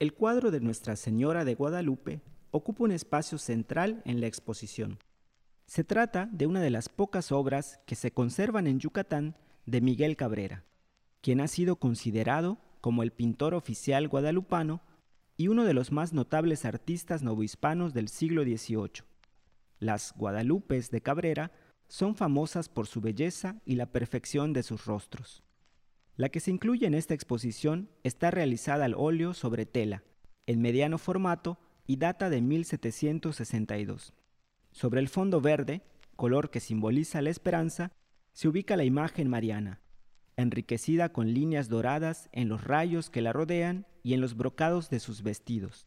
El cuadro de Nuestra Señora de Guadalupe ocupa un espacio central en la exposición. Se trata de una de las pocas obras que se conservan en Yucatán de Miguel Cabrera, quien ha sido considerado como el pintor oficial guadalupano y uno de los más notables artistas novohispanos del siglo XVIII. Las Guadalupes de Cabrera son famosas por su belleza y la perfección de sus rostros. La que se incluye en esta exposición está realizada al óleo sobre tela, en mediano formato y data de 1762. Sobre el fondo verde, color que simboliza la esperanza, se ubica la imagen mariana, enriquecida con líneas doradas en los rayos que la rodean y en los brocados de sus vestidos.